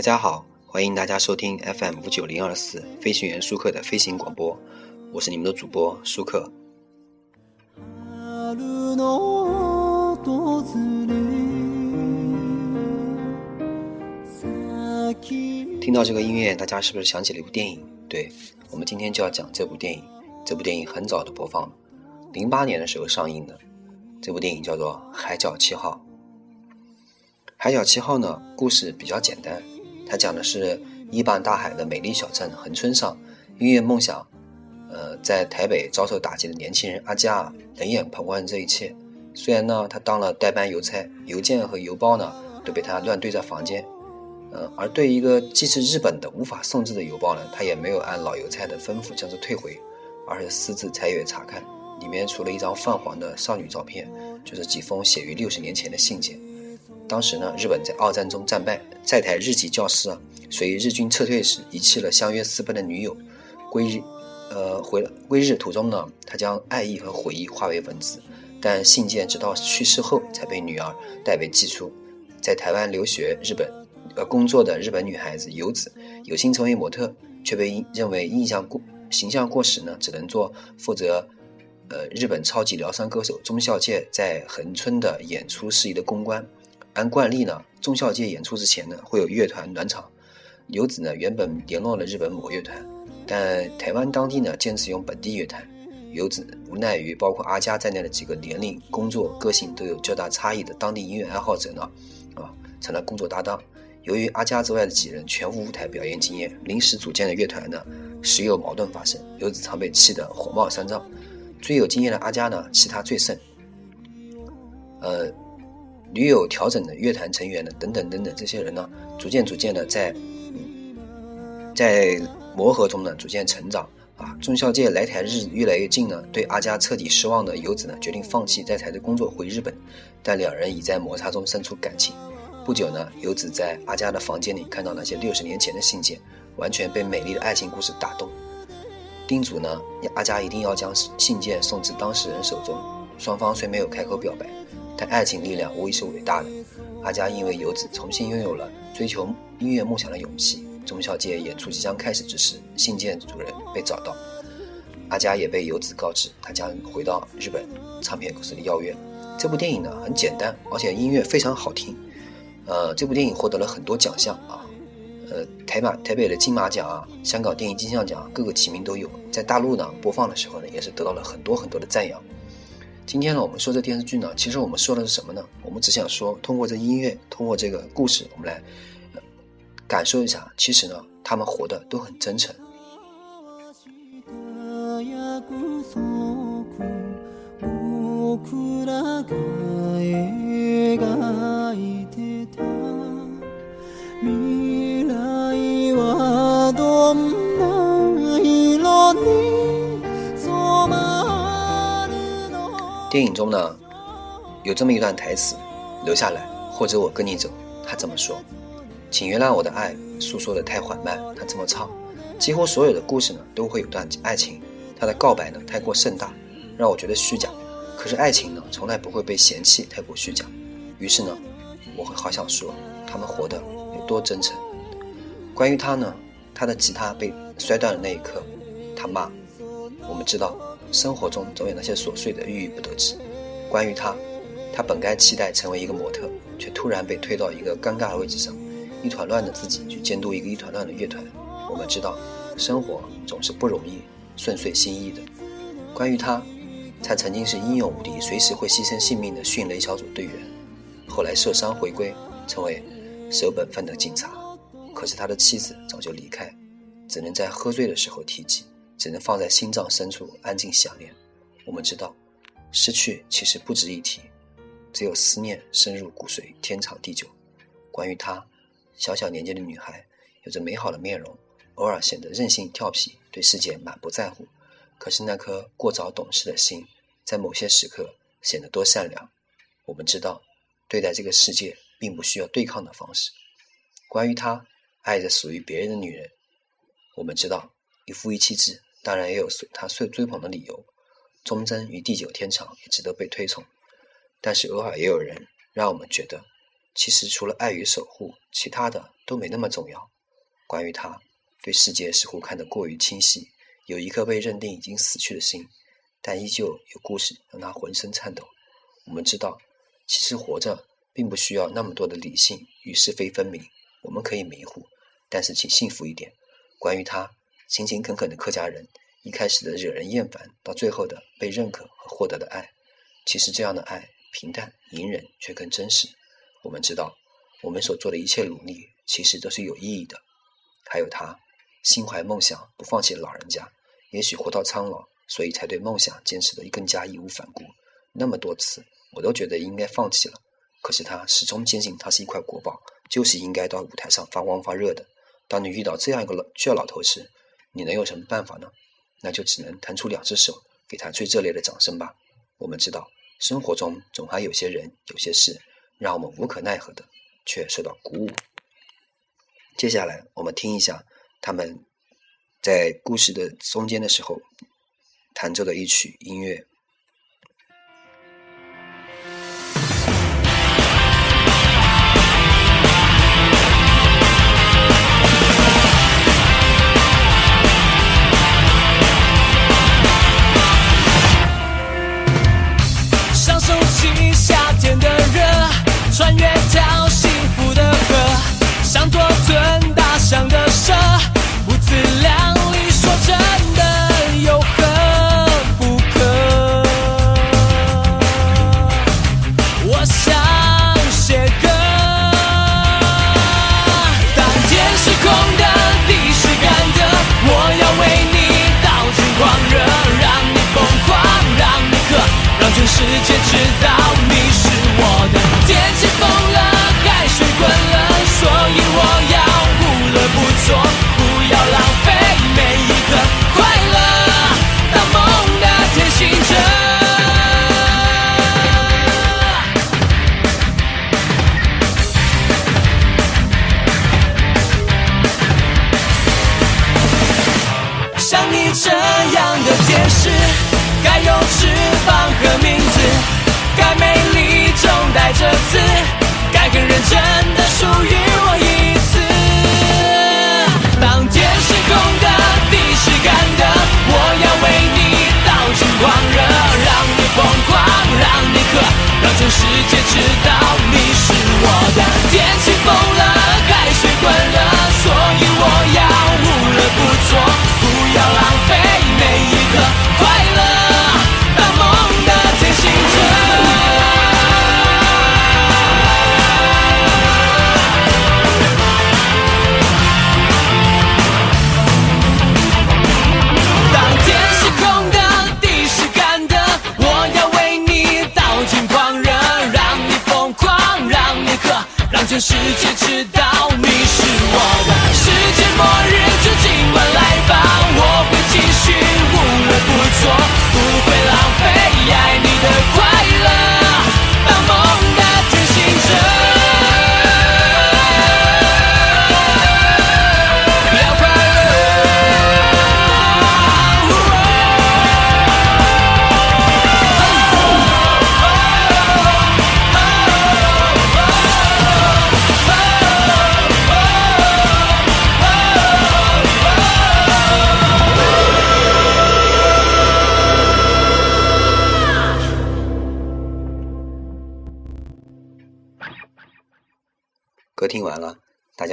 大家好，欢迎大家收听 FM 五九零二四飞行员舒克的飞行广播，我是你们的主播舒克。听到这个音乐，大家是不是想起了一部电影？对，我们今天就要讲这部电影。这部电影很早的播放了，零八年的时候上映的。这部电影叫做《海角七号》。《海角七号》呢，故事比较简单，它讲的是一半大海的美丽小镇横村上，音乐梦想，呃，在台北遭受打击的年轻人阿佳冷眼旁观这一切。虽然呢，他当了代班邮差，邮件和邮包呢都被他乱堆在房间。嗯，而对一个寄自日本的无法送至的邮包呢，他也没有按老邮差的吩咐将之退回，而是私自拆阅查看。里面除了一张泛黄的少女照片，就是几封写于六十年前的信件。当时呢，日本在二战中战败，在台日籍教师啊，随日军撤退时遗弃了相约私奔的女友，归日，呃，回归日途中呢，他将爱意和回忆化为文字，但信件直到去世后才被女儿代为寄出。在台湾留学日本，呃，工作的日本女孩子游子有心成为模特，却被认为印象过形象过时呢，只能做负责。呃，日本超级疗伤歌手中孝介在横村的演出事宜的公关，按惯例呢，中孝介演出之前呢，会有乐团暖场。游子呢，原本联络了日本某乐团，但台湾当地呢，坚持用本地乐团。游子无奈于包括阿佳在内的几个年龄、工作、个性都有较大差异的当地音乐爱好者呢，啊，成了工作搭档。由于阿佳之外的几人全无舞台表演经验，临时组建的乐团呢，时有矛盾发生，游子常被气得火冒三丈。最有经验的阿佳呢，其他最甚。呃，女友调整的乐团成员呢，等等等等，这些人呢，逐渐逐渐的在在磨合中呢，逐渐成长。啊，中孝介来台日越来越近呢，对阿佳彻底失望的游子呢，决定放弃在台的工作，回日本。但两人已在摩擦中生出感情。不久呢，游子在阿佳的房间里看到那些六十年前的信件，完全被美丽的爱情故事打动。叮嘱呢，阿佳一定要将信件送至当事人手中。双方虽没有开口表白，但爱情力量无疑是伟大的。阿佳因为游子重新拥有了追求音乐梦想的勇气。中孝介演出即将开始之时，信件主人被找到，阿佳也被游子告知他将回到日本唱片公司的邀约。这部电影呢很简单，而且音乐非常好听。呃，这部电影获得了很多奖项啊。呃，台马台北的金马奖啊，香港电影金像奖各个提名都有。在大陆呢播放的时候呢，也是得到了很多很多的赞扬。今天呢，我们说这电视剧呢，其实我们说的是什么呢？我们只想说，通过这音乐，通过这个故事，我们来感受一下，其实呢，他们活的都很真诚。电影中呢，有这么一段台词，留下来，或者我跟你走。他这么说：“请原谅我的爱，诉说的太缓慢。”他这么唱，几乎所有的故事呢，都会有段爱情。他的告白呢，太过盛大，让我觉得虚假。可是爱情呢，从来不会被嫌弃太过虚假。于是呢，我会好想说，他们活得有多真诚。关于他呢，他的吉他被摔断的那一刻，他骂：“我们知道。”生活中总有那些琐碎的郁郁不得志。关于他，他本该期待成为一个模特，却突然被推到一个尴尬的位置上，一团乱的自己去监督一个一团乱的乐团。我们知道，生活总是不容易顺遂心意的。关于他，他曾经是英勇无敌，随时会牺牲性命的迅雷小组队员，后来受伤回归，成为守本分的警察。可是他的妻子早就离开，只能在喝醉的时候提及。只能放在心脏深处安静想念。我们知道，失去其实不值一提，只有思念深入骨髓，天长地久。关于她，小小年纪的女孩，有着美好的面容，偶尔显得任性调皮，对世界满不在乎。可是那颗过早懂事的心，在某些时刻显得多善良。我们知道，对待这个世界，并不需要对抗的方式。关于她，爱着属于别人的女人。我们知道，一夫一妻制。当然也有他受追捧的理由，忠贞与地久天长也值得被推崇。但是偶尔也有人让我们觉得，其实除了爱与守护，其他的都。都没那么重要。关于他，对世界似乎看得过于清晰，有一颗被认定已经死去的心，但依旧有故事让他浑身颤抖。我们知道，其实活着并不需要那么多的理性与是非分明，我们可以迷糊，但是请幸福一点。关于他，勤勤恳恳的客家人，一开始的惹人厌烦，到最后的被认可和获得的爱，其实这样的爱平淡隐忍却更真实。我们知道，我们所做的一切努力其实都是有意义的。还有他，心怀梦想不放弃的老人家，也许活到苍老，所以才对梦想坚持的更加义无反顾。那么多次，我都觉得应该放弃了，可是他始终坚信他是一块国宝，就是应该到舞台上发光发热的。当你遇到这样一个倔老头时，你能有什么办法呢？那就只能弹出两只手，给他最热烈的掌声吧。我们知道，生活中总还有些人、有些事，让我们无可奈何的，却受到鼓舞。接下来，我们听一下他们在故事的中间的时候弹奏的一曲音乐。全世界知道你。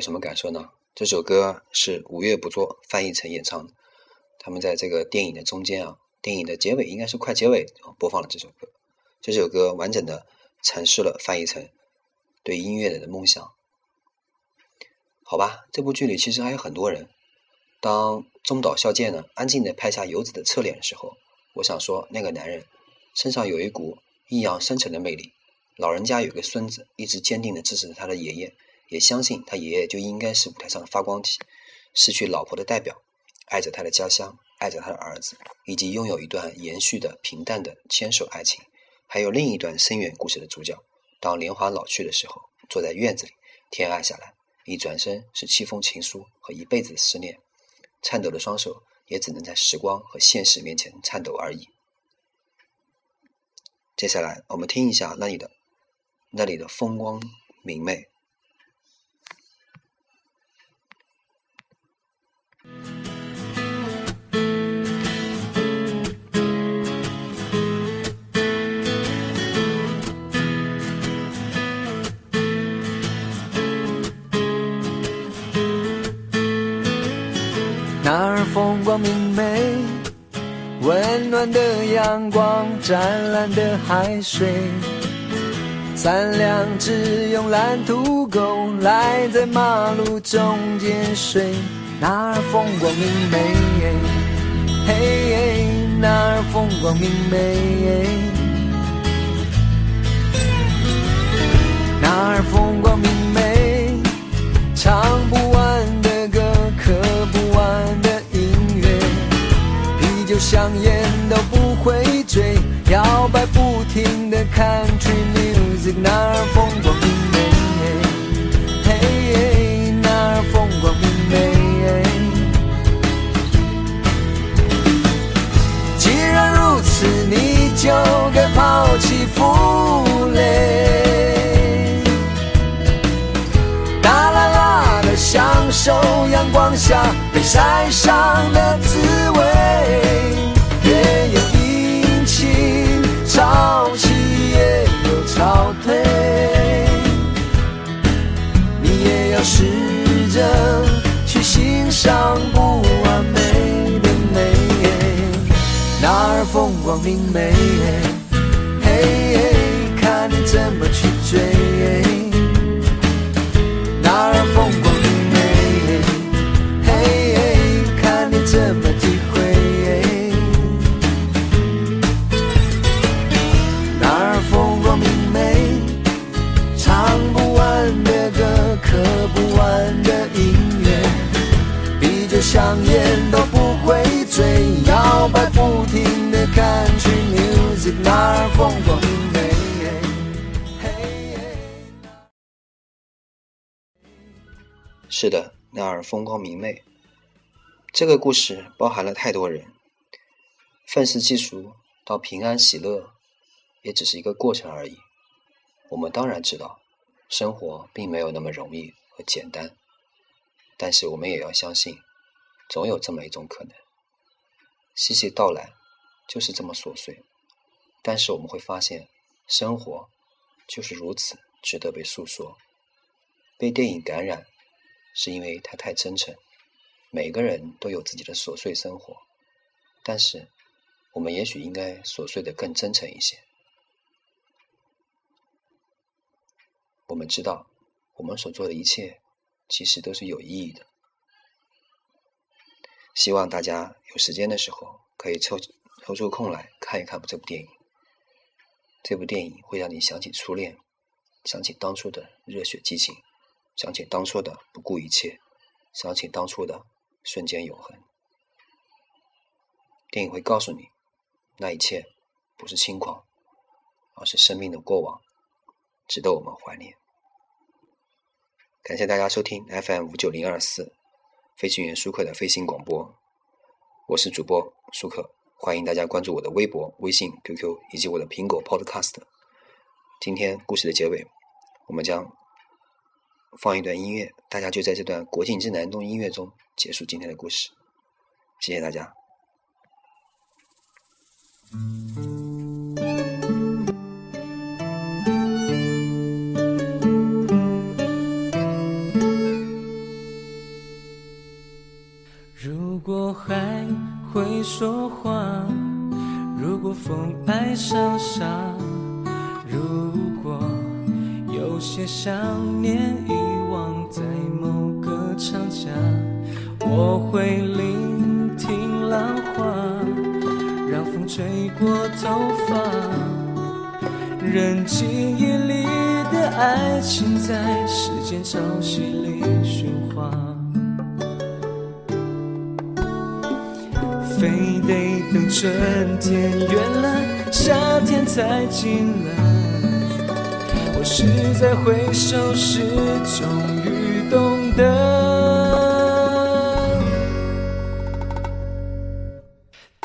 有什么感受呢？这首歌是五月不作范逸臣演唱的。他们在这个电影的中间啊，电影的结尾应该是快结尾播放了这首歌。这首歌完整的阐释了范逸臣对音乐的梦想。好吧，这部剧里其实还有很多人。当中岛孝介呢安静的拍下游子的侧脸的时候，我想说，那个男人身上有一股异样深沉的魅力。老人家有个孙子，一直坚定的支持他的爷爷。也相信他爷爷就应该是舞台上的发光体，失去老婆的代表，爱着他的家乡，爱着他的儿子，以及拥有一段延续的平淡的牵手爱情。还有另一段深远故事的主角，当年华老去的时候，坐在院子里，天暗下来，一转身是七封情书和一辈子的思念，颤抖的双手也只能在时光和现实面前颤抖而已。接下来，我们听一下那里的那里的风光明媚。风光明媚，温暖的阳光，湛蓝的海水。三两只用蓝土狗赖在马路中间睡，那儿风光明媚，嘿，那儿风光明媚，那儿听的 country music，那儿风光明媚，嘿，那儿风光明媚。既然如此，你就该抛弃负累，大啦啦的享受阳光下被晒伤的滋味，明媚，嘿，看你怎么去追。那儿风光明媚，嘿，看你怎么是的，那儿风光明媚。这个故事包含了太多人，愤世嫉俗到平安喜乐，也只是一个过程而已。我们当然知道，生活并没有那么容易和简单，但是我们也要相信，总有这么一种可能。细细道来，就是这么琐碎，但是我们会发现，生活就是如此值得被诉说，被电影感染。是因为它太真诚，每个人都有自己的琐碎生活，但是我们也许应该琐碎的更真诚一些。我们知道，我们所做的一切其实都是有意义的。希望大家有时间的时候可以抽抽出空来看一看这部电影。这部电影会让你想起初恋，想起当初的热血激情。想起当初的不顾一切，想起当初的瞬间永恒。电影会告诉你，那一切不是轻狂，而是生命的过往，值得我们怀念。感谢大家收听 FM 五九零二四飞行员舒克的飞行广播，我是主播舒克，欢迎大家关注我的微博、微信、QQ 以及我的苹果 Podcast。今天故事的结尾，我们将。放一段音乐，大家就在这段国庆之南东音乐中结束今天的故事。谢谢大家。如果海会说话，如果风爱上沙，如果有些想念会聆听浪花，让风吹过头发，任记忆里的爱情在时间潮汐里喧哗。非得等春天远了，夏天才近了。我是在回首时终于懂得，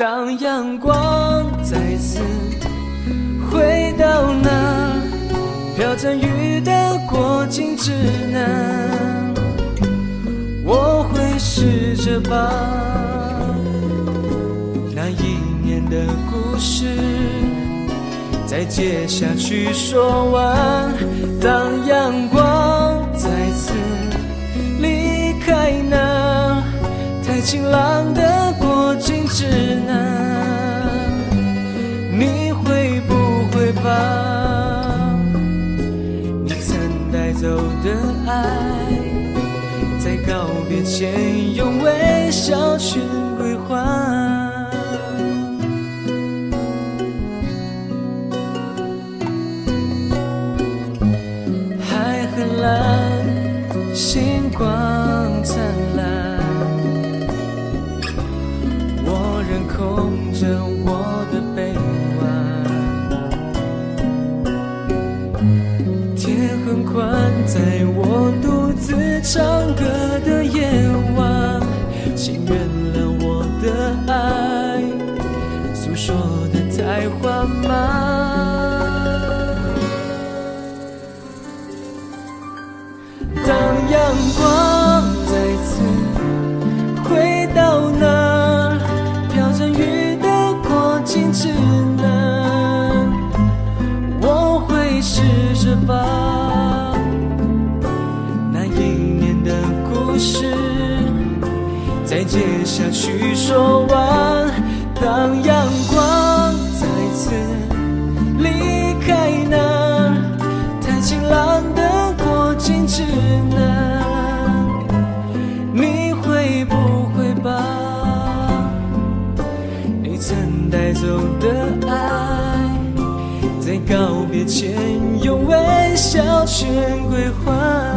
当阳光再次回到那飘着雨的过境之南，我会试着把。那一年的故事，再接下去说完。当阳光再次离开那爱晴朗的过境之南，你会不会把你曾带走的爱，在告别前用微笑去归还？小心归还。